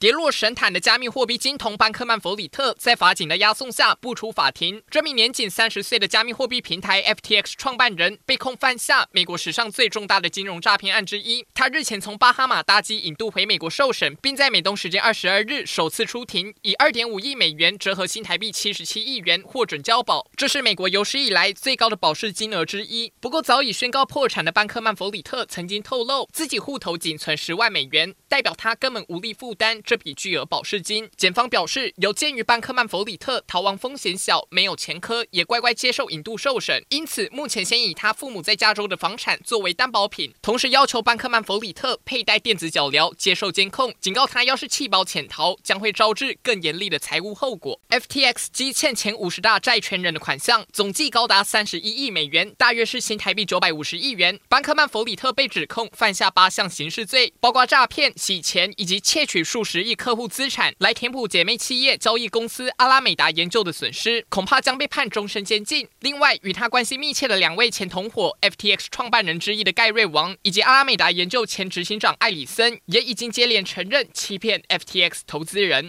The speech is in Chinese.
跌落神坛的加密货币金童班克曼弗里特，在法警的押送下不出法庭。这名年仅三十岁的加密货币平台 FTX 创办人被控犯下美国史上最重大的金融诈骗案之一。他日前从巴哈马搭机引渡回美国受审，并在美东时间二十二日首次出庭，以二点五亿美元折合新台币七十七亿元获准交保。这是美国有史以来最高的保释金额之一。不过，早已宣告破产的班克曼弗里特曾经透露，自己户头仅存十万美元，代表他根本无力负担。这笔巨额保释金，检方表示，有鉴于班克曼弗里特逃亡风险小，没有前科，也乖乖接受引渡受审，因此目前先以他父母在加州的房产作为担保品，同时要求班克曼弗里特佩戴电子脚镣，接受监控，警告他要是弃保潜逃，将会招致更严厉的财务后果。FTX 积欠前五十大债权人的款项总计高达三十一亿美元，大约是新台币九百五十亿元。班克曼弗里特被指控犯下八项刑事罪，包括诈骗、洗钱以及窃取数十十亿客户。资产来填补姐妹企业交易公司阿拉美达研究的损失，恐怕将被判终身监禁。另外，与他关系密切的两位前同伙，FTX 创办人之一的盖瑞王以及阿拉美达研究前执行长艾里森，也已经接连承认欺骗 FTX 投资人。